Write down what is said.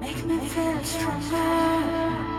Make me feel stronger.